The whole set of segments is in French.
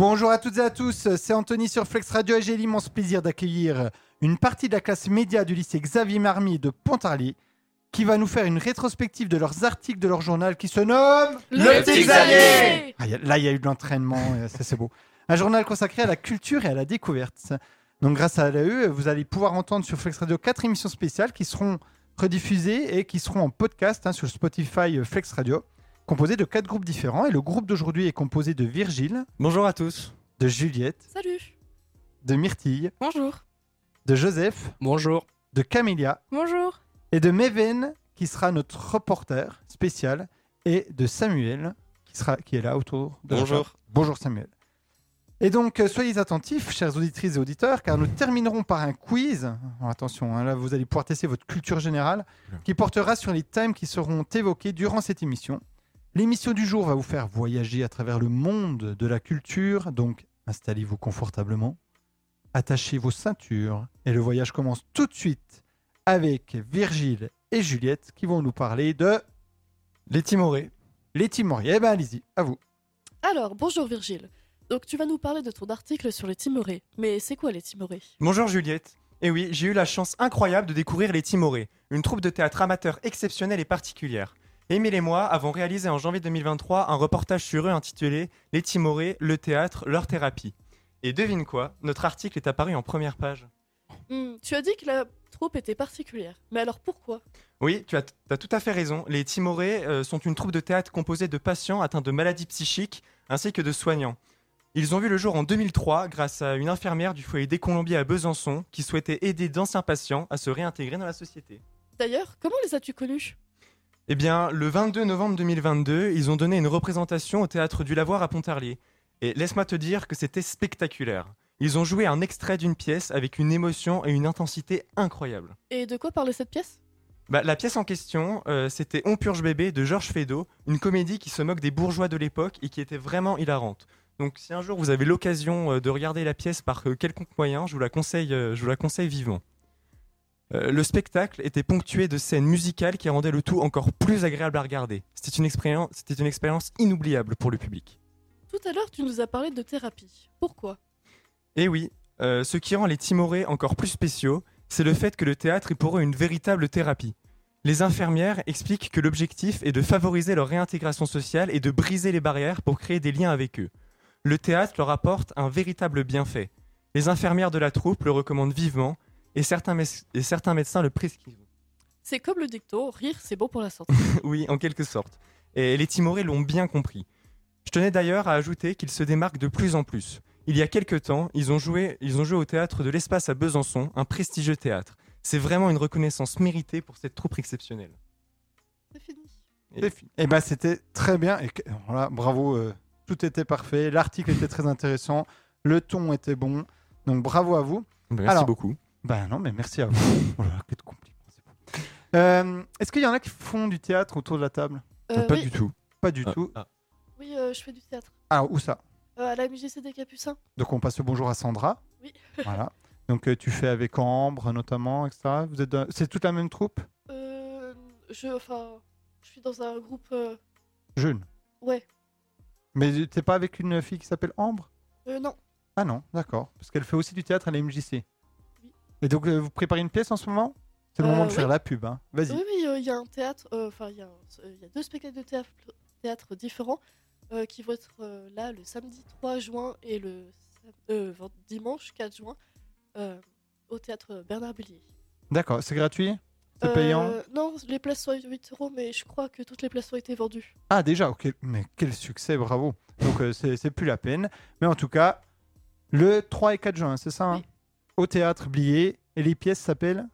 Bonjour à toutes et à tous, c'est Anthony sur Flex Radio et j'ai l'immense plaisir d'accueillir une partie de la classe média du lycée Xavier Marmy de Pontarlier qui va nous faire une rétrospective de leurs articles de leur journal qui se nomme Le Petit Xavier Ah, y a- Là, il y a eu de l'entraînement, ça c'est beau. Un journal consacré à la culture et à la découverte. Donc grâce à l'AE, vous allez pouvoir entendre sur Flex Radio quatre émissions spéciales qui seront rediffusées et qui seront en podcast hein, sur Spotify euh, Flex Radio, composées de quatre groupes différents. Et le groupe d'aujourd'hui est composé de Virgile, Bonjour à tous. de Juliette, Salut. de Myrtille, Bonjour. de Joseph, Bonjour. de Camélia Bonjour. et de Meven qui sera notre reporter spécial et de Samuel qui, sera, qui est là autour de Bonjour. Bonjour Samuel. Et donc, euh, soyez attentifs, chers auditrices et auditeurs, car nous terminerons par un quiz. Alors, attention, hein, là, vous allez pouvoir tester votre culture générale, qui portera sur les thèmes qui seront évoqués durant cette émission. L'émission du jour va vous faire voyager à travers le monde de la culture, donc installez-vous confortablement, attachez vos ceintures, et le voyage commence tout de suite avec Virgile et Juliette qui vont nous parler de Les Timorés. les Timoriens. Eh ben, allez-y, à vous. Alors, bonjour Virgile. Donc, tu vas nous parler de ton article sur les Timorés. Mais c'est quoi les Timorés? Bonjour Juliette. Et oui, j'ai eu la chance incroyable de découvrir Les Timorés, une troupe de théâtre amateur exceptionnelle et particulière. Émile et moi avons réalisé en janvier 2023 un reportage sur eux intitulé Les Timorés, le théâtre, leur thérapie. Et devine quoi, notre article est apparu en première page. Hmm, Tu as dit que la troupe était particulière. Mais alors pourquoi? Oui, tu as, as tout à fait raison. Les Timorés euh, sont une troupe de théâtre composée de patients atteints de maladies psychiques ainsi que de soignants. Ils ont vu le jour en 2003 grâce à une infirmière du foyer des Colombiers à Besançon qui souhaitait aider d'anciens patients à se réintégrer dans la société. D'ailleurs, comment les as-tu connus? Eh bien, le 22 novembre 2022, ils ont donné une représentation au théâtre du Lavoir à Pontarlier. Et laisse-moi te dire que c'était spectaculaire. Ils ont joué un extrait d'une pièce avec une émotion et une intensité incroyables. Et de quoi parlait cette pièce? Bah, la pièce en question, euh, c'était On purge bébé de Georges Feydeau, une comédie qui se moque des bourgeois de l'époque et qui était vraiment hilarante. Donc si un jour vous avez l'occasion euh, de regarder la pièce par euh, quelconque moyen, je vous la conseille, je vous la conseille vivement. Euh, le spectacle était ponctué de scènes musicales qui rendaient le tout encore plus agréable à regarder. C'était une expérience, c'était une expérience inoubliable pour le public. Tout à l'heure, tu nous as parlé de thérapie. Pourquoi? Et oui, euh, ce qui rend les Timorés encore plus spéciaux, c'est le fait que le théâtre est pour eux une véritable thérapie. Les infirmières expliquent que l'objectif est de favoriser leur réintégration sociale et de briser les barrières pour créer des liens avec eux. Le théâtre leur apporte un véritable bienfait. Les infirmières de la troupe le recommandent vivement et certains, et médecins le prescrivent. C'est comme le dicton, rire c'est bon pour la santé. oui, en quelque sorte. Et les Timorés l'ont bien compris. Je tenais d'ailleurs à ajouter qu'ils se démarquent de plus en plus. Il y a quelques temps, ils ont joué, ils ont joué au théâtre de l'Espace à Besançon, un prestigieux théâtre. C'est vraiment une reconnaissance méritée pour cette troupe exceptionnelle. C'est fini. Et- C'est fini. Eh ben, c'était très bien. Et voilà, bravo, euh, tout était parfait. L'article était très intéressant. Le ton était bon. Donc bravo à vous. Merci Alors, beaucoup. Ben non, mais merci à vous. Oh là que de compliments, bon. Euh, Est-ce qu'il y en a qui font du théâtre autour de la table? Euh, Pas oui, du tout. Pas du Ah, tout. ah. oui euh, je fais du théâtre. Alors, où ça? Euh, à la MJC des Capucins. Donc on passe le bonjour à Sandra. Oui. Voilà. Donc euh, tu fais avec Ambre notamment, etc. Vous êtes dans- c'est toute la même troupe? Euh, je, enfin, je suis dans un groupe. euh, Jeune. ouais. Mais t'es pas avec une fille qui s'appelle Ambre? Euh, non. Ah non, d'accord. Parce qu'elle fait aussi du théâtre à la MJC. Et donc euh, vous préparez une pièce en ce moment? C'est le Euh, moment de oui. faire la pub. Hein. Vas-y. Oui, oui, euh, il y a un théâtre. Enfin, il y, a y deux spectacles de théâtre, théâtre différents qui vont être là le samedi 3 juin et le dimanche 4 juin au théâtre Bernard Bullier. D'accord. C'est gratuit? C'est Euh, payant? Non, les places sont à 8 euros, mais je crois que toutes les places ont été vendues. Ah déjà, ok. Mais quel succès, bravo. Donc euh, c'est c'est plus la peine. Mais en tout cas, le 3 et 4 juin, c'est ça hein? Oui. Au théâtre Blier. Et les pièces s'appellent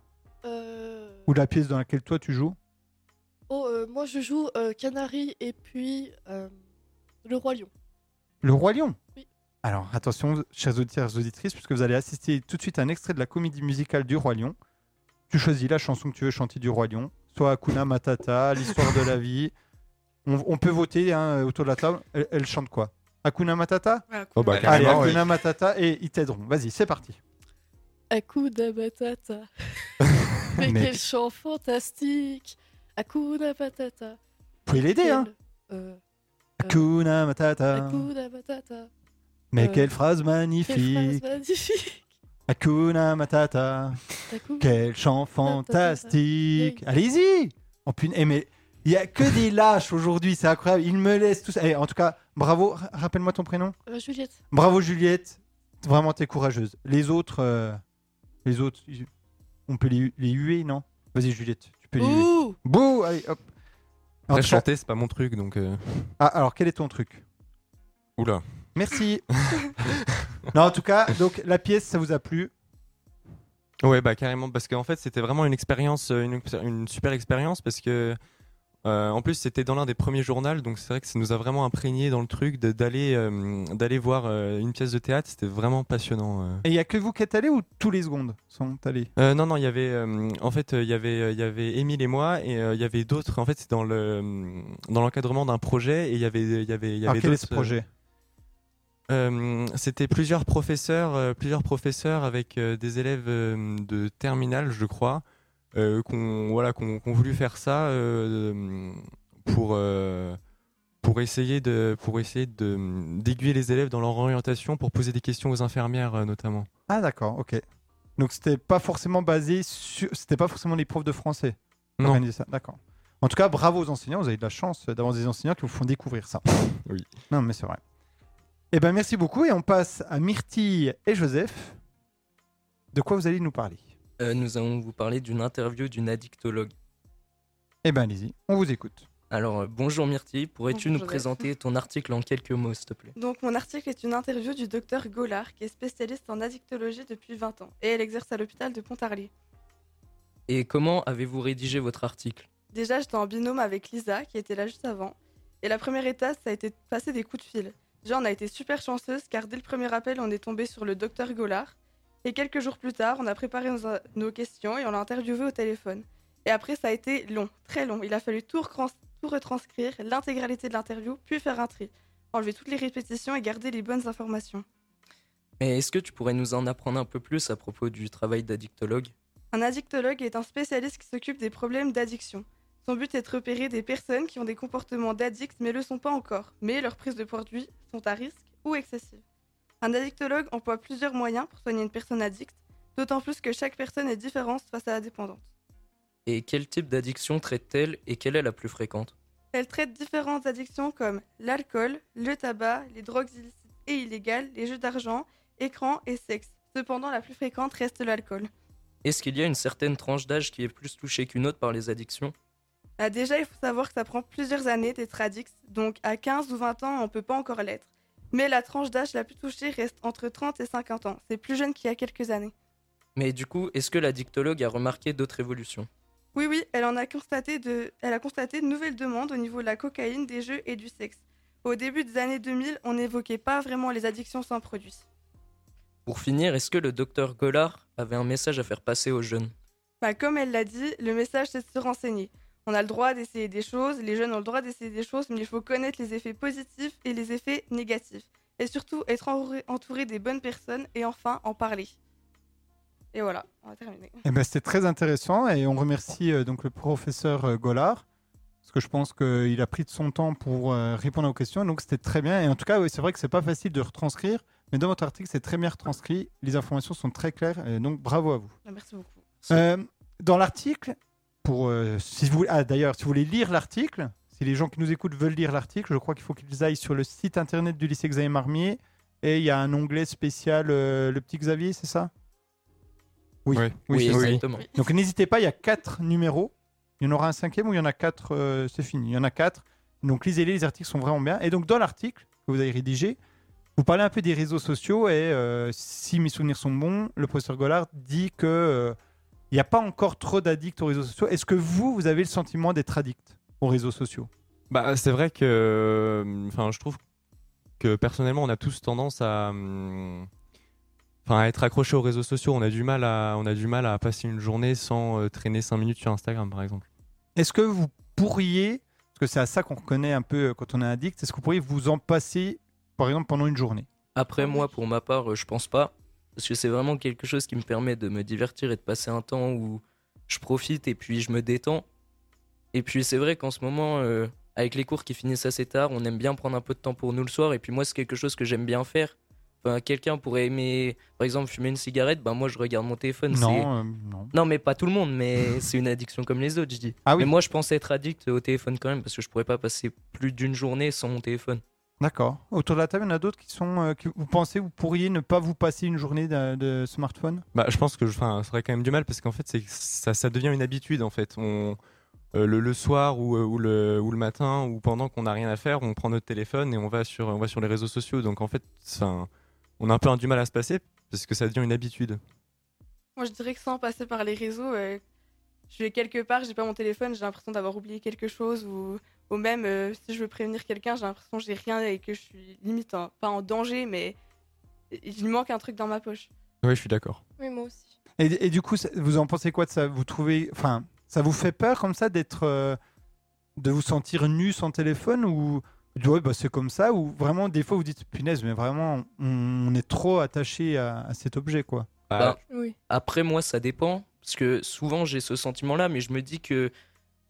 Euh, Ou la pièce dans laquelle toi tu joues Oh, euh, moi je joue euh, Canary et puis euh, Le Roi Lion. Le Roi Lion Oui. Alors attention, chers auditeurs et auditrices, puisque vous allez assister tout de suite à un extrait de la comédie musicale du Roi Lion. Tu choisis la chanson que tu veux chanter du Roi Lion, soit Hakuna Matata, l'histoire de la vie. On, on peut voter hein, autour de la table. Elle, elle chante quoi? Hakuna Matata? Oh bah, Allez, Matata et ils t'aideront. Vas-y, c'est parti. Hakuna Matata. Mais, Mais- quel chant fantastique Hakuna Matata. Vous pouvez l'aider, hein euh, Hakuna Matata. Hakuna Matata. Mais Euh, quelle phrase Quelle phrase magnifique magnifique. Hakuna Matata. Quel chant fantastique Allez-y Oh putain, eh, mais il y a que des lâches aujourd'hui, c'est incroyable. Ils me laissent tous. Eh, en tout cas, bravo. Rappelle-moi ton prénom. Euh, Juliette. Bravo Juliette. Vraiment, t'es courageuse. Les autres, euh, les autres, on peut les, les huer, non? Vas-y Juliette, tu peux les huer. Ouh Bouh Allez, hop. Après, cas- chanter, c'est pas mon truc, donc. euh, Ah, alors quel est ton truc? Oula. Merci. non, en tout cas, donc la pièce, ça vous a plu? Ouais, bah carrément, parce qu'en fait, c'était vraiment une expérience, euh, une, une super expérience, parce que euh, en plus, c'était dans l'un des premiers journaux, donc c'est vrai que ça nous a vraiment imprégné dans le truc d'aller euh, d'aller voir euh, une pièce de théâtre. C'était vraiment passionnant. Et il y a que vous qui êtes allés ou tous les secondes sont allés? Non, non, il y avait, en fait, il y avait, il y avait Émile et moi, et il y avait d'autres. En fait, c'est dans le, dans l'encadrement d'un projet, et il y avait, il y avait, il y Alors avait quel est ce projet? Euh, C'était plusieurs professeurs, euh, plusieurs professeurs avec euh, des élèves de terminale, je crois, euh, qu'on voilà, qu'on voulu faire ça euh, pour euh, pour essayer de pour essayer de d'aiguiller les élèves dans leur orientation, pour poser des questions aux infirmières notamment. Ah d'accord, ok. Donc c'était pas forcément basé sur, c'était pas forcément les profs de français. Non. D'accord. En tout cas, bravo aux enseignants. Vous avez de la chance d'avoir des enseignants qui vous font découvrir ça. Oui. Non, mais c'est vrai. Eh ben merci beaucoup et on passe à Myrtille et Joseph. De quoi vous allez nous parler? Euh, nous allons vous parler d'une interview d'une addictologue. Eh ben allez-y, on vous écoute. Alors, euh, bonjour Myrtille, pourrais-tu nous présenter ton article en quelques mots, s'il te plaît? Donc mon article est une interview du docteur Gollard, qui est spécialiste en addictologie depuis 20 ans, et elle exerce à l'hôpital de Pontarlier. Et comment avez-vous rédigé votre article? Déjà, j'étais en binôme avec Lisa, qui était là juste avant, et la première étape, ça a été de passer des coups de fil. Déjà, on a été super chanceuse, car dès le premier appel, on est tombé sur le docteur Gollard, et quelques jours plus tard, on a préparé nos, nos questions et on l'a interviewé au téléphone. Et après, ça a été long, très long. Il a fallu tout, retranscrire, l'intégralité de l'interview, puis faire un tri, enlever toutes les répétitions et garder les bonnes informations. Mais est-ce que tu pourrais nous en apprendre un peu plus à propos du travail d'addictologue? Un addictologue est un spécialiste qui s'occupe des problèmes d'addiction. Son but est de repérer des personnes qui ont des comportements d'addicts mais le sont pas encore, mais leurs prises de produits sont à risque ou excessives. Un addictologue emploie plusieurs moyens pour soigner une personne addicte, d'autant plus que chaque personne est différente face à la dépendance. Et quel type d'addiction traite-t-elle et quelle est la plus fréquente? Elle traite différentes addictions comme l'alcool, le tabac, les drogues illicites et illégales, les jeux d'argent, écran et sexe. Cependant, la plus fréquente reste l'alcool. Est-ce qu'il y a une certaine tranche d'âge qui est plus touchée qu'une autre par les addictions? Bah, déjà, il faut savoir que ça prend plusieurs années d'être addict, donc à 15 ou 20 ans, on peut pas encore l'être. Mais la tranche d'âge la plus touchée reste entre 30 et 50 ans. C'est plus jeune qu'il y a quelques années. Mais du coup, est-ce que l'addictologue a remarqué d'autres évolutions? Oui, oui, elle en a constaté de, elle a constaté de nouvelles demandes au niveau de la cocaïne, des jeux et du sexe. Au début des années 2000, on n'évoquait pas vraiment les addictions sans produits. Pour finir, est-ce que le docteur Gollard avait un message à faire passer aux jeunes? Bah, comme elle l'a dit, le message c'est de se renseigner. On a le droit d'essayer des choses, les jeunes ont le droit d'essayer des choses, mais il faut connaître les effets positifs et les effets négatifs. Et surtout être entouré, des bonnes personnes et enfin en parler. Et voilà, on va terminer. Eh ben, C'était très intéressant et on remercie euh, donc le professeur euh, Gollard parce que je pense qu'il a pris de son temps pour euh, répondre aux questions. Donc c'était très bien. Et en tout cas, oui, c'est vrai que c'est pas facile de retranscrire, mais dans votre article, c'est très bien retranscrit. Les informations sont très claires. Et donc bravo à vous. Merci beaucoup. Euh, dans l'article, pour euh, si vous ah, d'ailleurs, si vous voulez lire l'article, si les gens qui nous écoutent veulent lire l'article, je crois qu'il faut qu'ils aillent sur le site internet du lycée Xavier Marmier et il y a un onglet spécial euh, le petit Xavier, c'est ça? Oui. Oui, exactement. Donc n'hésitez pas, il y a quatre numéros. Il y en aura un cinquième ou il y en a quatre, euh, c'est fini. Il y en a quatre. Donc lisez-les, les articles sont vraiment bien. Et donc dans l'article que vous avez rédigé, vous parlez un peu des réseaux sociaux et euh, si mes souvenirs sont bons, le professeur Gollard dit que euh, il n'y a pas encore trop d'addicts aux réseaux sociaux. Est-ce que vous, vous avez le sentiment d'être addict aux réseaux sociaux? Bah, c'est vrai que, euh, enfin, je trouve que personnellement, on a tous tendance à, hum, enfin, à être accroché aux réseaux sociaux. On a du mal à, on a du mal à passer une journée sans euh, traîner 5 minutes sur Instagram, par exemple. Est-ce que vous pourriez, parce que c'est à ça qu'on reconnaît un peu quand on est addict, est-ce que vous pourriez vous en passer, par exemple, pendant une journée? Après, moi, pour ma part, je pense pas. Parce que c'est vraiment quelque chose qui me permet de me divertir et de passer un temps où je profite et puis je me détends. Et puis c'est vrai qu'en ce moment, euh, avec les cours qui finissent assez tard, on aime bien prendre un peu de temps pour nous le soir. Et puis moi, c'est quelque chose que j'aime bien faire. Enfin, quelqu'un pourrait aimer, par exemple, fumer une cigarette, ben moi je regarde mon téléphone. Non, euh, non. Non, mais pas tout le monde, mais c'est une addiction comme les autres, je dis. Ah oui. Mais moi, je pensais être addict au téléphone quand même, parce que je pourrais pas passer plus d'une journée sans mon téléphone. D'accord. Autour de la table, il y en a d'autres qui sont. euh, que vous pensez, vous pourriez ne pas vous passer une journée de, de smartphone? Bah, je pense que je, enfin, ça aurait quand même du mal parce qu'en fait, ça, ça devient une habitude en fait. On, euh, le, le soir ou, euh, ou le, ou le matin ou pendant qu'on n'a rien à faire, on prend notre téléphone et on va sur, on va sur les réseaux sociaux. Donc en fait, enfin, on a un peu un du mal à se passer parce que ça devient une habitude. Moi, je dirais que sans passer par les réseaux, euh, je vais quelque part, j'ai pas mon téléphone, j'ai l'impression d'avoir oublié quelque chose ou, ou même euh, si je veux prévenir quelqu'un, j'ai l'impression que j'ai rien et que je suis limite en- pas en danger, mais il me manque un truc dans ma poche. Oui, je suis d'accord. Oui, moi aussi. et, et du coup, ça- vous en pensez quoi de ça? Vous trouvez. Enfin, ça vous fait peur comme ça d'être. euh, de vous sentir nu sans téléphone ou. Ouais, bah, c'est comme ça, ou vraiment, des fois, vous dites, punaise, mais vraiment, on, on est trop attaché à, à cet objet, quoi? Bah, Oui. Après, moi, ça dépend. Parce que souvent, j'ai ce sentiment-là, mais je me dis que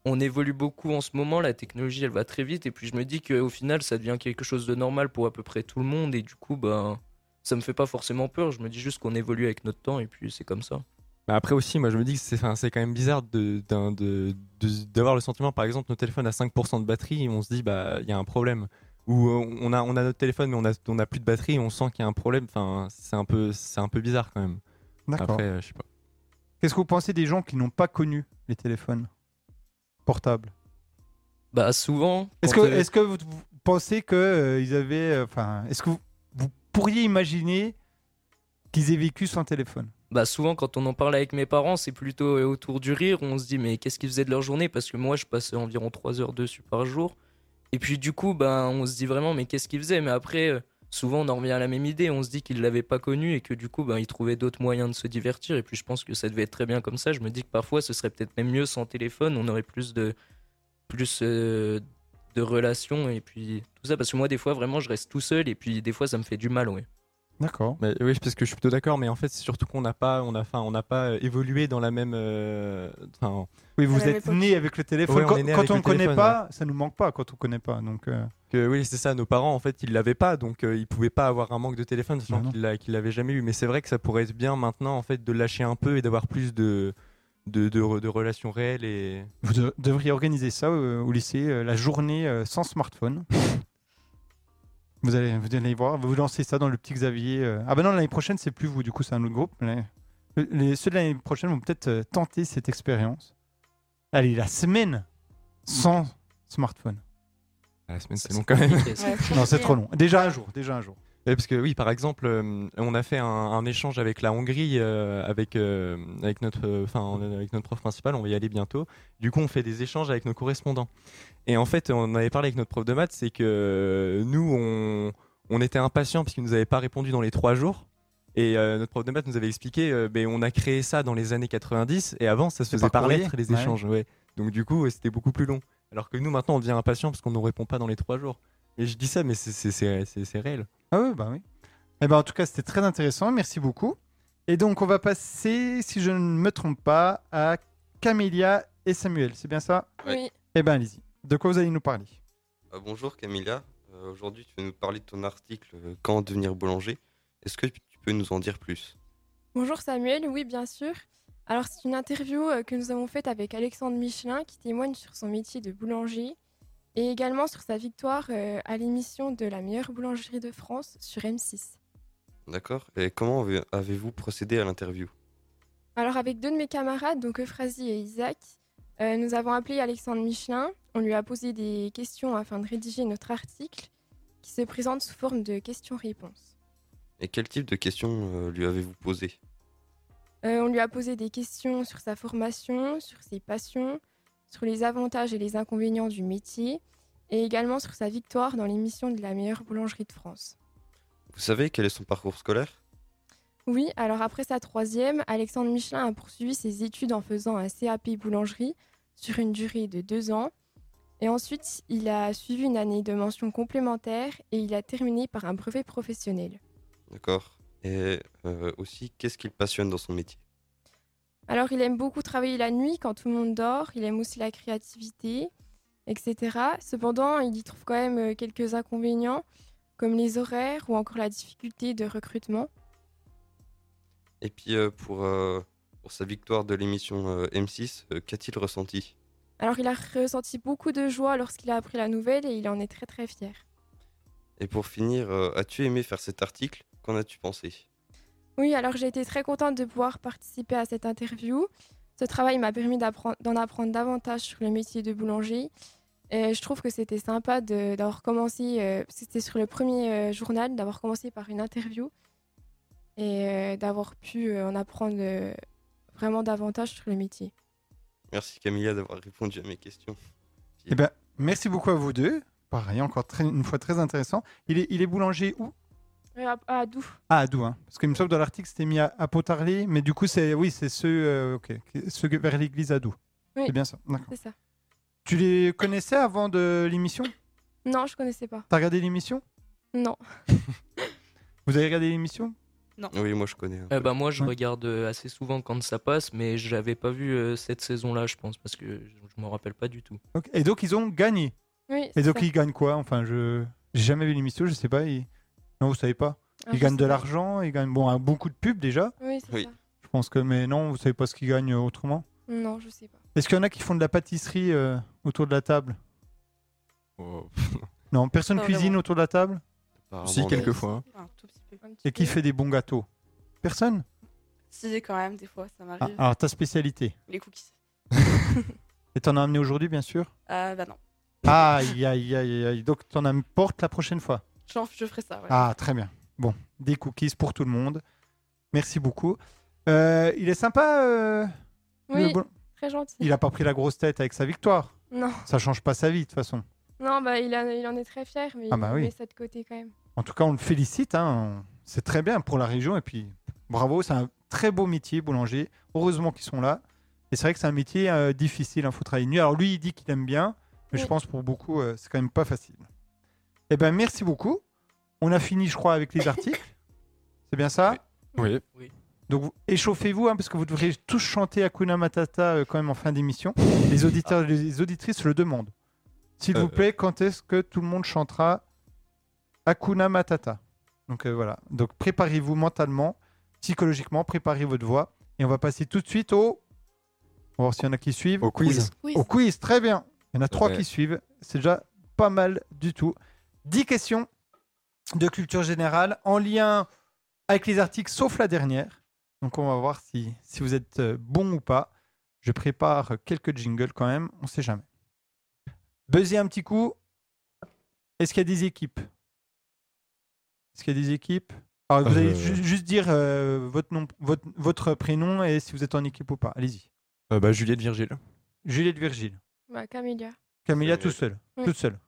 on évolue beaucoup en ce moment. La technologie, elle va très vite. Et puis, je me dis qu'au final, ça devient quelque chose de normal pour à peu près tout le monde. Et du coup, ben, ça me fait pas forcément peur. Je me dis juste qu'on évolue avec notre temps. Et puis, c'est comme ça. bah, après aussi, moi je me dis que c'est, quand même bizarre de, d'un- de, de- d'avoir le sentiment, par exemple, notre téléphone a 5% de batterie et on se dit, bah, il y a un problème. Ou euh, on a, on a notre téléphone mais on a, on a plus de batterie et on sent qu'il y a un problème. Enfin, c'est un peu, c'est un peu bizarre quand même. D'accord. Après, euh, je sais pas. Qu'est-ce que vous pensez des gens qui n'ont pas connu les téléphones portables? Bah, souvent. Est-ce que, est-ce que vous, pensez que euh, ils avaient, euh, enfin, est-ce que vous, vous pourriez imaginer qu'ils aient vécu sans téléphone? Bah souvent quand on en parle avec mes parents, c'est plutôt euh, autour du rire, on se dit mais qu'est-ce qu'ils faisaient de leur journée? Parce que moi je passais environ 3 heures dessus par jour. Et puis du coup, ben on se dit vraiment mais qu'est-ce qu'ils faisaient? Mais après euh, souvent on en revient à la même idée, on se dit qu'ils l'avaient pas connu et que du coup ben ils trouvaient d'autres moyens de se divertir. Et puis je pense que ça devait être très bien comme ça, je me dis que parfois ce serait peut-être même mieux sans téléphone, on aurait plus de plus euh, de relations et puis tout ça. Parce que moi des fois vraiment je reste tout seul et puis des fois ça me fait du mal, ouais. D'accord. Mais oui, parce que je suis plutôt d'accord, mais en fait, c'est surtout qu'on n'a pas, on a, enfin, on n'a pas euh, évolué dans la même. euh, Enfin, Oui, vous la êtes époque. né avec le téléphone. Ouais, on quand on le ne connaît pas, ça nous manque pas quand on connaît pas. Donc, euh, que oui, c'est ça. Nos parents, en fait, ils l'avaient pas, donc euh, ils pouvaient pas avoir un manque de téléphone, sachant qu'ils l'a- qu'ils l'avaient jamais eu. Mais c'est vrai que ça pourrait être bien maintenant, en fait, de lâcher un peu et d'avoir plus de de, de, de relations réelles et. vous de- devriez organiser ça euh, au lycée, euh, la journée euh, sans smartphone. Vous allez, vous allez voir, vous lancez ça dans le petit Xavier. euh. Ah ben non, l'année prochaine, c'est plus vous, du coup, c'est un autre groupe. mais les, les- ceux de l'année prochaine vont peut-être euh, tenter cette expérience. Allez, la semaine sans smartphone. La semaine, c'est long quand même. compliqué, ça. Ouais, Non, c'est trop long. Déjà un jour, déjà un jour. Parce que oui, par exemple, euh, on a fait un, un échange avec la Hongrie, euh, avec, euh, avec, notre, enfin, on- avec notre prof principal, on va y aller bientôt. Du coup, on fait des échanges avec nos correspondants. Et en fait, on avait parlé avec notre prof de maths, c'est que nous, on, on était impatients parce qu'il nous avait pas répondu dans les trois jours. Et euh, notre prof de maths nous avait expliqué, euh, ben, on a créé ça dans les années 90 et avant, ça se faisait par par les échanges. Ouais. Donc du coup, c'était beaucoup plus long. Alors que nous, maintenant, on devient impatient parce qu'on ne répond pas dans les trois jours. Et je dis ça, mais c'est- c'est c'est- c'est- c'est réel. Ah oui, bah oui. Eh ben, en tout cas, c'était très intéressant. Merci beaucoup. Et donc, on va passer, si je ne me trompe pas, à Camélia et Samuel. C'est bien ça? Oui. Eh ben, allez-y. De quoi vous allez nous parler? Euh, bonjour Camilla, Euh, aujourd'hui tu vas nous parler de ton article euh, Quand devenir boulanger. Est-ce que tu peux nous en dire plus? Bonjour Samuel, oui bien sûr. Alors c'est une interview euh, que nous avons faite avec Alexandre Michelin qui témoigne sur son métier de boulanger et également sur sa victoire euh, à l'émission de la meilleure boulangerie de France sur M6. D'accord Et comment avez- avez-vous procédé à l'interview? Alors avec deux de mes camarades, donc Euphrasie et Isaac, euh, nous avons appelé Alexandre Michelin, on lui a posé des questions afin de rédiger notre article qui se présente sous forme de questions-réponses. Et quel type de questions euh, lui avez-vous posé Euh, on lui a posé des questions sur sa formation, sur ses passions, sur les avantages et les inconvénients du métier, et également sur sa victoire dans l'émission de la meilleure boulangerie de France. Vous savez quel est son parcours scolaire? Oui, alors après sa troisième, Alexandre Michelin a poursuivi ses études en faisant un CAP boulangerie sur une durée de deux ans. Et ensuite, il a suivi une année de mention complémentaire et il a terminé par un brevet professionnel. D'accord. Et euh, aussi, qu'est-ce qu'il passionne dans son métier? Alors, il aime beaucoup travailler la nuit quand tout le monde dort. Il aime aussi la créativité, etc. Cependant, il y trouve quand même euh, quelques inconvénients. comme les horaires ou encore la difficulté de recrutement. Et puis euh, pour, euh, pour sa victoire de l'émission euh, M6, euh, qu'a-t-il ressenti? Alors il a ressenti beaucoup de joie lorsqu'il a appris la nouvelle et il en est très très fier. Et pour finir, as-tu aimé faire cet article? Qu'en as-tu pensé? Oui, alors j'ai été très contente de pouvoir participer à cette interview. Ce travail m'a permis d'en apprendre davantage sur le métier de boulanger. Et je trouve que c'était sympa d'avoir commencé, euh, c'était sur le premier euh, journal, d'avoir commencé par une interview et euh, d'avoir pu euh, en apprendre euh, vraiment davantage sur le métier. Merci Camilla d'avoir répondu à mes questions. Eh ben, merci beaucoup à vous deux. Pareil, encore très- une fois très intéressant. Il est, il est boulanger où? À, à Doux. Ah, à Doux, hein. Parce qu'il me semble dans l'article, c'était mis à, à Pontarlier, mais du coup, c'est oui, c'est ceux, euh, ok, ceux vers l'église à Doux. Oui. C'est bien ça. D'accord. C'est ça. Tu les connaissais avant de l'émission? Non, je connaissais pas. T'as regardé l'émission? Non. Vous avez regardé l'émission? Oui, moi je connais. Eh peu. bah, moi, je Ouais. regarde euh, assez souvent quand ça passe, mais j'avais pas vu euh, cette saison-là, je pense, parce que je je me rappelle pas du tout. Et donc, ils ont gagné. Oui, Et donc, ça. ils gagnent quoi? Enfin, je j'ai jamais vu l'émission, je sais pas. ils- Non, vous savez pas. Ah, Ils gagnent de l'argent, ils gagnent bon, un de pubs déjà. Oui, c'est Oui. ça. Je pense que, mais non, vous savez pas ce qu'ils gagnent euh, autrement? Non, je sais pas. Est-ce qu'il y en a qui font de la pâtisserie euh, autour de la table? Oh, Non, personne Pas cuisine vraiment. autour de la table? Si, non. quelques fois. Un tout petit peu. Un petit Et qui fait des bons gâteaux? Personne? Si, quand même, des fois, ça Ah, m'arrive. Alors, ta spécialité? Les cookies. Et t'en as amené aujourd'hui, bien sûr? Ah, bah non. Aïe, aïe, aïe, aïe. Donc, t'en apportes la prochaine fois? Je ferai ça, ouais. Ah, très bien. Bon, des cookies pour tout le monde. Merci beaucoup. Euh, il est sympa, euh, le Oui, bon- très gentil. Il a pas pris la grosse tête avec sa victoire. Non. Ça change pas sa vie, de toute façon. Non, bah, il, a- il en est très fier, mais Ah bah il oui. met ça de côté quand même. En tout cas, on le félicite. hein. C'est très bien pour la région. Et puis, bravo, c'est un très beau métier, boulanger. Heureusement qu'ils sont là. Et c'est vrai que c'est un métier euh, difficile. Il faut travailler de nuit. Alors, lui, il dit qu'il aime bien. Mais je Oui. pense pour beaucoup, euh, c'est quand même pas facile. Eh ben, merci beaucoup. On a fini, je crois, avec les articles. C'est bien ça? Oui. Donc, vous- échauffez-vous, hein, parce que vous devrez tous chanter Hakuna Matata euh, quand même en fin d'émission. Les auditeurs et les auditrices le demandent. S'il Euh, vous plaît, quand est-ce que tout le monde chantera Hakuna Matata? Donc euh, voilà. Donc préparez-vous mentalement, psychologiquement, préparez votre voix. Et on va passer tout de suite au. On va voir s'il y en a qui suivent. Au quiz. Oui. Au quiz, très bien. Il y en a trois Ouais. qui suivent. C'est déjà pas mal du tout. 10 questions de culture générale en lien avec les articles, sauf la dernière. Donc on va voir si, si vous êtes euh, bon ou pas. Je prépare quelques jingles quand même, on sait jamais. Buzzer un petit coup. Est-ce qu'il y a des équipes? Est-ce qu'il y a des équipes? Alors, vous allez Euh. ju- juste dire euh, votre, nom, votre, votre prénom et si vous êtes en équipe ou pas. Allez-y. Euh, bah, Juliette Virgile. Juliette Virgile. Bah, Camélia. Camélia Samuel. tout seul. Oui. Toute seule.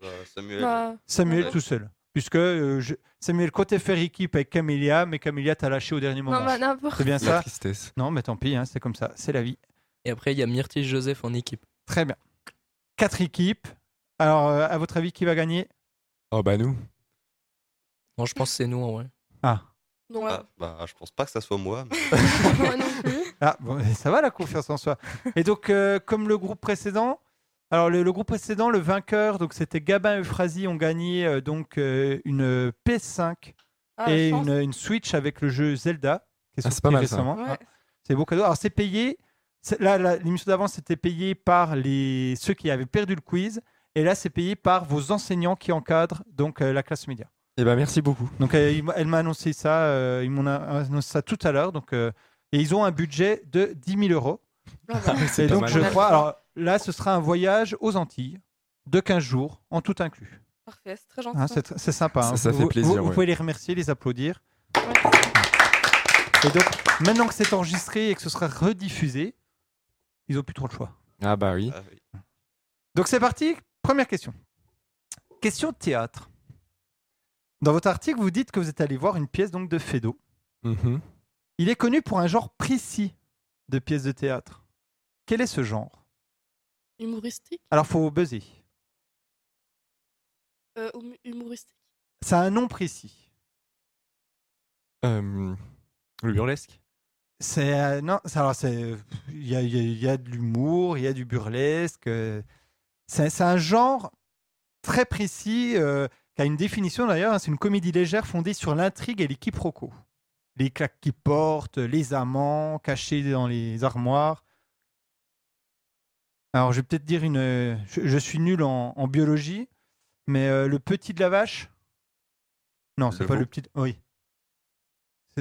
Bah, Samuel. Bah, Samuel Ouais. tout seul. Puisque euh, je- Samuel comptait faire équipe avec Camélia, mais Camélia t'a lâché au dernier moment. non, bah, C'est bien La ça tristesse. Non, mais tant pis, hein, c'est comme ça. C'est la vie. Et après, il y a Myrtille Joseph en équipe. Très bien. Quatre équipes. Alors, euh, à votre avis, qui va gagner? Oh, bah, nous. Non, je pense que c'est nous en vrai. Ah. Non, Ah, bah, je pense pas que ça soit moi. mais- Moi non plus. Ah, bon, ça va la confiance en soi. Et donc, euh, comme le groupe précédent, alors le, le groupe précédent, le vainqueur, donc c'était Gabin et Euphrasie ont gagné euh, donc euh, une PS5 Ah, et une, une Switch avec le jeu Zelda qui est Ah, sorti c'est pas mal, ça. récemment. Ouais. Ah, c'est beau cadeau. Alors c'est payé. c'est- Là, l'émission d'avant, c'était payé par les ceux qui avaient perdu le quiz, et là, c'est payé par vos enseignants qui encadrent donc euh, la classe média. Eh bah, merci beaucoup. Donc euh, elle m'a annoncé ça, euh, ils m'ont annoncé ça tout à l'heure. Donc euh, et ils ont un budget de 10 000 euros. Ah, Et donc je crois, alors là, ce sera un voyage aux Antilles de 15 jours, en tout inclus. Parfait, c'est très gentil. Hein, c'est tr- c'est sympa. Ça- hein. ça fait Vous- plaisir, Vous, vous ouais. pouvez les remercier, les applaudir. Ouais. Et donc maintenant que c'est enregistré et que ce sera rediffusé, ils ont plus trop le choix. Ah, bah oui. Ah, oui. Donc c'est parti, première question. Question de théâtre. Dans votre article, vous dites que vous êtes allé voir une pièce donc de Fédo. Mhm. Il est connu pour un genre précis de pièces de théâtre. Quel est ce genre? Humoristique. Alors faut buzzer. Euh, hum- humoristique. Ça a un nom précis. Euh, le burlesque? C'est euh, non, alors c'est il y a, il y a- il y a de l'humour, il y a du burlesque. euh, C'est c'est un genre très précis euh, qui a une définition d'ailleurs, hein, c'est une comédie légère fondée sur l'intrigue et les quiproquos. Les claques qui portent, les amants cachés dans les armoires. Alors, je vais peut-être dire une. Je, je suis nul en, en biologie, mais euh, le petit de la vache? Non, c'est pas veau? le petit. Oui.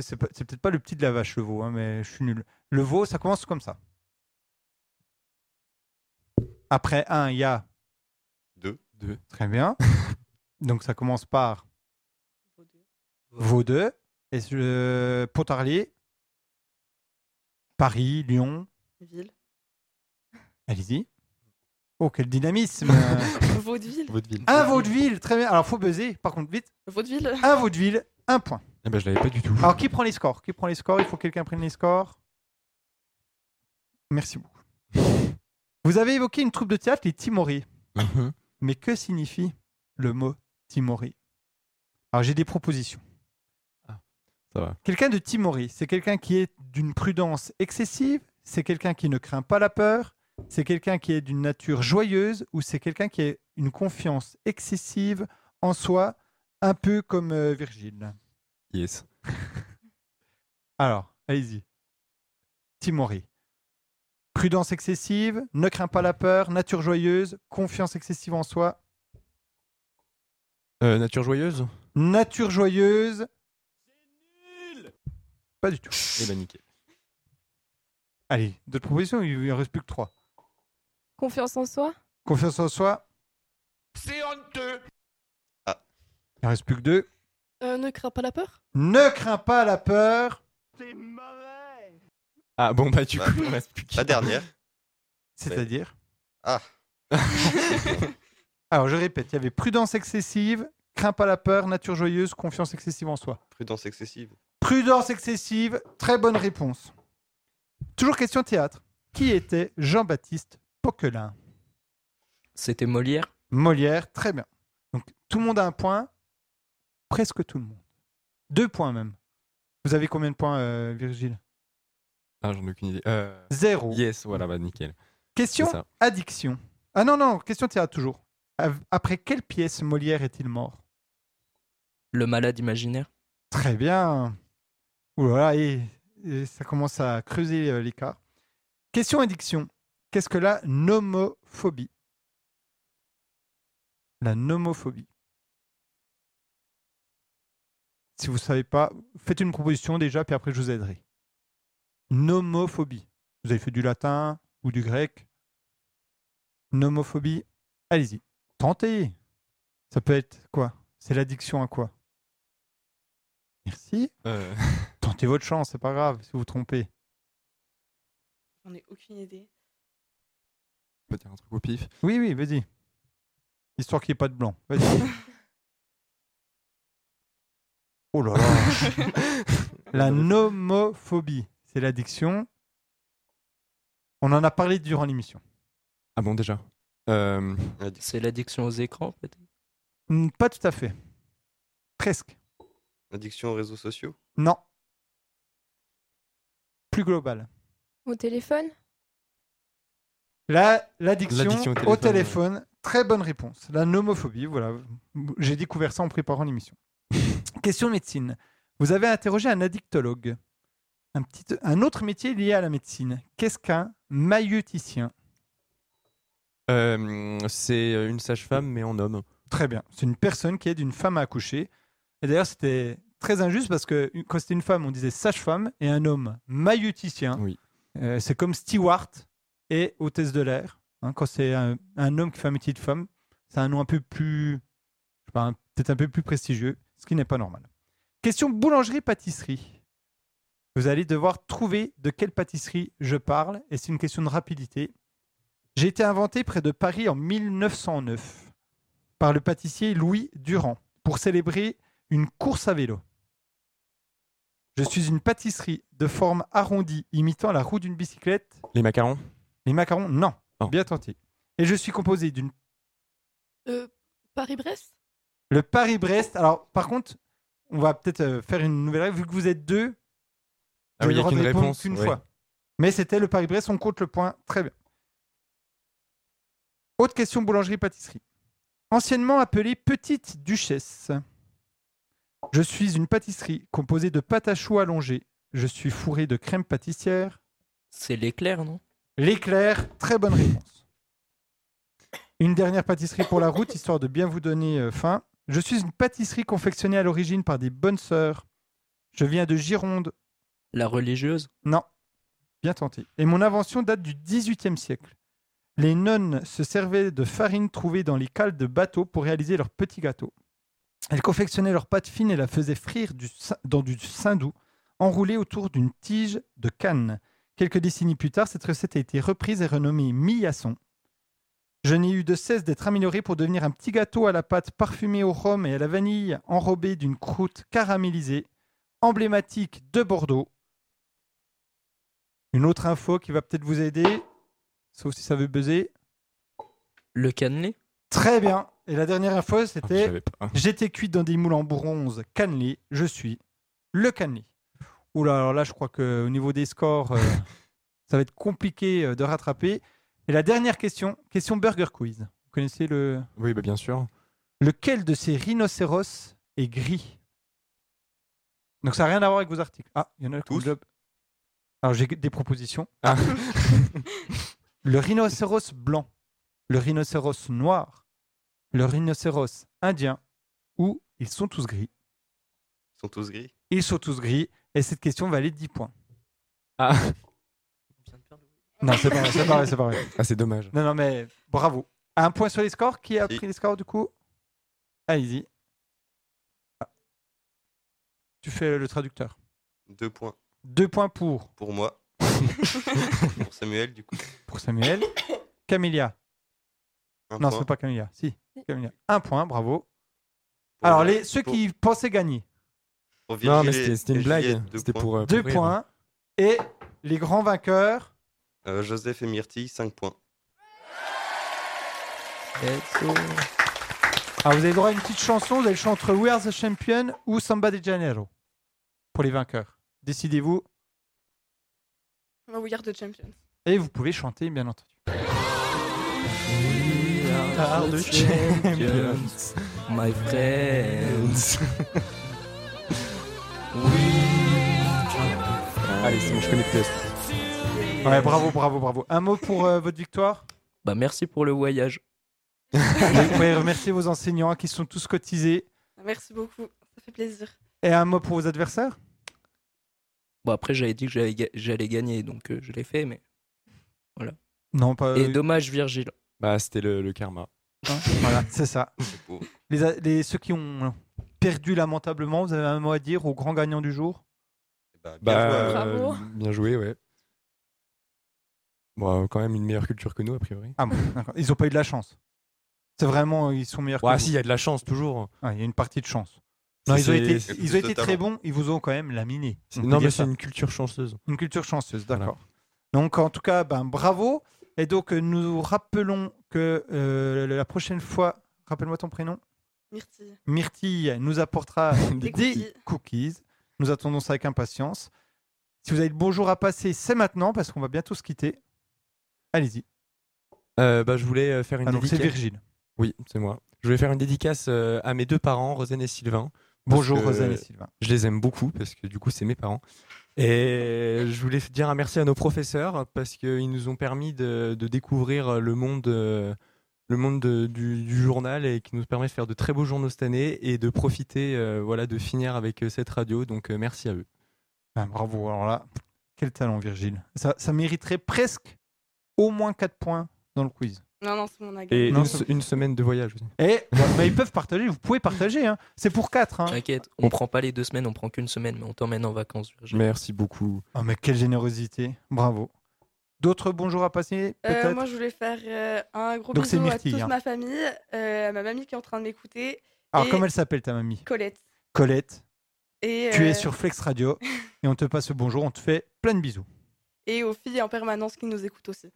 C'est peut-être pas le petit de la vache, le veau, hein, mais je suis nul. Le veau, ça commence comme ça. Après un, il y a. Deux. Deux. Très bien. Donc, ça commence par veau 2. Et. Pontarlier. Paris, Lyon. Ville. Allez-y. Oh, quel dynamisme Vaudeville. Vaudeville. Un vaudeville, très bien. Alors, faut buzzer, par contre, vite. Vaudeville. Un vaudeville, un point. Eh ben, je l'avais pas du tout. Alors, qui prend les scores? Qui prend les scores? Il faut que quelqu'un prenne les scores. Merci beaucoup. Vous avez évoqué une troupe de théâtre, les Timoris. Mhm. Mais que signifie le mot Timori Alors, j'ai des propositions. Ça va. Quelqu'un de timoré, c'est quelqu'un qui est d'une prudence excessive, c'est quelqu'un qui ne craint pas la peur, c'est quelqu'un qui est d'une nature joyeuse ou c'est quelqu'un qui a une confiance excessive en soi, un peu comme euh, Virgile? Yes. Alors, allez-y. Timoré. Prudence excessive, ne craint pas la peur, nature joyeuse, confiance excessive en soi, Euh, nature joyeuse? Nature joyeuse. Pas du tout. Eh ben, nickel. Allez, d'autres propositions, il ne reste plus que trois. Confiance en soi? Confiance en soi, C'est honteux. il ne reste plus que deux. Euh, ne crains pas la peur? Ne crains pas la peur. C'est mauvais. Ah, bon, bah, du Bah, coup, il reste plus. La dernière. C'est-à-dire? Ah. Alors, je répète, il y avait prudence excessive, crains pas la peur, nature joyeuse, confiance excessive en soi. Prudence excessive. Prudence excessive, très bonne réponse. Toujours question théâtre. Qui était Jean-Baptiste Poquelin? C'était Molière. Molière, très bien. Donc, tout le monde a un point. Presque tout le monde. Deux points même. Vous avez combien de points, euh, Virgile? Ah, j'en ai aucune idée. Euh, Zéro. Yes, voilà, bah, nickel. Question addiction. Ah non, non, question théâtre toujours. Après quelle pièce Molière est-il mort? Le malade imaginaire. Très bien. Ouh là là, et, et ça commence à creuser euh, l'écart. Question addiction. Qu'est-ce que la nomophobie? La nomophobie. Si vous ne savez pas, faites une proposition déjà, puis après je vous aiderai. Nomophobie. Vous avez fait du latin ou du grec Nomophobie. Allez-y. Tentez. Ça peut être quoi? C'est l'addiction à quoi? Merci. Euh, Tentez votre chance, c'est pas grave si vous vous trompez. J'en ai aucune idée. on peut dire un truc au pif. Oui, oui, vas-y. Histoire qu'il n'y ait pas de blanc. Vas-y. oh là là. La nomophobie, c'est l'addiction. On en a parlé durant l'émission. Ah bon, déjà? Euh, C'est l'addiction aux écrans, peut-être? Hmm, Pas tout à fait. Presque. Addiction aux réseaux sociaux? Non. Plus global. Au téléphone? La- L'addiction L'addiction au au téléphone, téléphone, très bonne réponse. La nomophobie, voilà. J'ai découvert ça en préparant l'émission. Question médecine. Vous avez interrogé un addictologue. Un, petit, un autre métier lié à la médecine. Qu'est-ce qu'un maïeuticien? Euh, c'est une sage-femme, mais en homme. Très bien. C'est une personne qui aide une femme à accoucher. Et d'ailleurs, c'était très injuste parce que quand c'était une femme, on disait sage-femme et un homme maïeuticien. Oui. Euh, c'est comme steward et hôtesse de l'air. hein. quand c'est un, un homme qui fait un métier de femme, c'est un nom un peu plus, peut-être un peu plus prestigieux, ce qui n'est pas normal. Question boulangerie-pâtisserie. Vous allez devoir trouver de quelle pâtisserie je parle et c'est une question de rapidité. J'ai été inventé près de Paris en 1909 par le pâtissier Louis Durand pour célébrer une course à vélo. Je suis une pâtisserie de forme arrondie imitant la roue d'une bicyclette. Les macarons? Les macarons, non. Oh. Bien tenté. Et je suis composé d'une Euh, Paris-Brest? Le Paris-Brest. Alors, par contre, on va peut-être euh, faire une nouvelle règle. Vu que vous êtes deux, Ah oui, de qu'une répondre réponse. qu'une ouais. fois. Mais c'était le Paris-Brest, on compte le point. Très bien. Autre question boulangerie-pâtisserie. Anciennement appelée Petite Duchesse. Je suis une pâtisserie composée de pâte à choux allongée. Je suis fourré de crème pâtissière. C'est l'éclair, non? L'éclair, très bonne réponse. Une dernière pâtisserie pour la route, histoire de bien vous donner euh, faim. Je suis une pâtisserie confectionnée à l'origine par des bonnes sœurs. Je viens de Gironde. La religieuse? Non. Bien tenté. Et mon invention date du XVIIIe siècle. Les nonnes se servaient de farine trouvée dans les cales de bateaux pour réaliser leurs petits gâteaux. Elles confectionnaient leur pâte fine et la faisaient frire du dans du saindoux, enroulé autour d'une tige de canne. Quelques décennies plus tard, cette recette a été reprise et renommée millasson. Je n'ai eu de cesse d'être amélioré pour devenir un petit gâteau à la pâte parfumée au rhum et à la vanille, enrobé d'une croûte caramélisée, emblématique de Bordeaux. Une autre info qui va peut-être vous aider, sauf si ça veut buzzer. Le cannelé? Très bien. Et la dernière info, c'était. J'étais cuit dans des moules en bronze cannelé. Je suis le cannelé. Oula, alors là, je crois qu'au niveau des scores, euh, ça va être compliqué euh, de rattraper. Et la dernière question, question Burger Quiz. Vous connaissez le. Oui, bah, bien sûr. Lequel de ces rhinocéros est gris? Donc ça n'a rien à voir avec vos articles. Ah, il y en a Tous déjà- Alors j'ai des propositions. Ah. le rhinocéros blanc, le rhinocéros noir, le rhinocéros indien ou ils sont tous gris. Ils sont tous gris. Ils sont tous gris et cette question valait 10 points. Ah, Non, c'est pas vrai, c'est pas vrai, c'est pas vrai. ah, c'est dommage. Non, non, mais bravo. Un point sur les scores. Qui a Si. pris les scores du coup? Allez-y. Ah. Tu fais le traducteur. Deux points Deux points pour, pour moi. pour Samuel, du coup. pour Samuel. Camélia. Un Non, point. c'est pas Camélia. Si, Camélia. Un point, bravo. Pour- Alors, les, ceux pour- qui pensaient gagner, Non, mais c'était une blague. Deux C'était pour. euh, deux pour rire. points. Et les grands vainqueurs, Euh, Joseph et Myrtille, 5 points. ah, vous avez droit à une petite chanson. Vous avez le choix entre We Are the Champion ou Samba de Janeiro. Pour les vainqueurs. Décidez-vous. We are the champions. Et vous pouvez chanter, bien entendu. Are the champions, my friends. Allez, c'est bon, je connais plus. Ouais, bravo, bravo, bravo. Un mot pour euh, votre victoire? Bah merci pour le voyage. Vous pouvez remercier vos enseignants qui sont tous cotisés. Merci beaucoup, ça fait plaisir. Et un mot pour vos adversaires? Bon après j'avais dit que j'allais ga- j'allais gagner donc euh, je l'ai fait mais. Non, pas. Et dommage Virgile. Bah, c'était le, le karma. hein, voilà, c'est ça. Les, les- ceux qui ont perdu lamentablement, vous avez un mot à dire aux grands gagnants du jour? Bah, bien Bah, joué, euh, Bravo. euh, bien joué, ouais. Bon, euh, quand même une meilleure culture que nous, a priori. Ah bon, d'accord. Ils n'ont pas eu de la chance. C'est vraiment, ils sont meilleurs Ouais, que si, vous. il y a de la chance, toujours. Ouais, Il y a une partie de chance. Non, ils ont été, c'est- ils ont été de très bons, ils vous ont quand même laminé. Non, mais c'est une culture chanceuse. Une culture chanceuse, Voilà. d'accord. Donc, en tout cas, ben, bravo. Et donc, euh, nous rappelons que euh, la prochaine fois, rappelle-moi ton prénom, Myrtille. Myrtille nous apportera des, Des cookies. Nous attendons ça avec impatience. Si vous avez le bonjour à passer, c'est maintenant parce qu'on va bientôt se quitter. Allez-y. Euh, bah, je voulais faire une Ah, donc c'est dédicace. Virgile. Oui, c'est moi. Je voulais faire une dédicace à mes deux parents, Rosen et Sylvain. Bonjour, que Rosanne et Sylvain. Je les aime beaucoup parce que du coup, c'est mes parents. Et je voulais dire un merci à nos professeurs parce qu'ils nous ont permis de, découvrir le monde, euh, le monde de- du, journal et qui nous permet de faire de très beaux journaux cette année et de profiter euh, voilà, de finir avec euh, cette radio. Donc, merci à eux. Ben, bravo. Alors là, quel talent, Virgile. Ça, ça mériterait presque au moins 4 points dans le quiz. Non, non, c'est mon aga. Et Non, une, c'est- se- une semaine de voyage aussi. Et bah, ils peuvent partager, vous pouvez partager. hein. C'est pour 4. Hein. T'inquiète, on prend pas les deux semaines, on prend qu'une semaine, mais on t'emmène en vacances. Merci beaucoup. Oh, mais quelle générosité. Bravo. D'autres bonjours à passer Euh, peut-être moi, je voulais faire euh, un gros Donc, c'est bisou à Myrtille, toute hein. ma famille, euh, à ma mamie qui est en train de m'écouter, Alors, et- comment elle s'appelle ta mamie? Colette. Colette. Et, Tu es sur Flex Radio et on te passe le bonjour. On te fait plein de bisous. et aux filles en permanence qui nous écoutent aussi.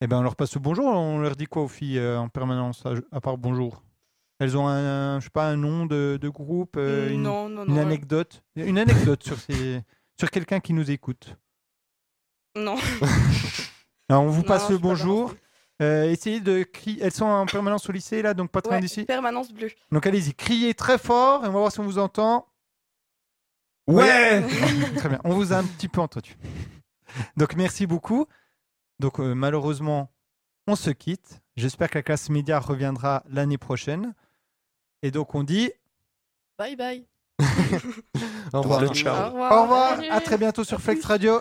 Eh ben, on leur passe le bonjour. On leur dit quoi aux filles euh, en permanence, à, à part bonjour? Elles ont un, un- je sais pas, un nom de, de groupe, euh, une, non, non, une anecdote, une anecdote sur ces, sur quelqu'un qui nous écoute. Non. Alors, on vous passe le bonjour. Euh, essayez de crier. Elles sont en permanence au lycée, là, donc pas très loin Ouais, d'ici. permanence bleue. Donc allez-y, criez très fort et on va voir si on vous entend. Ouais Très bien, on vous a un petit peu entendu. Donc merci beaucoup. Donc euh, malheureusement, on se quitte. J'espère que la classe média reviendra l'année prochaine. Et donc on dit Bye bye. Au revoir. Ciao. Au revoir. au revoir, à très bientôt sur Flex Radio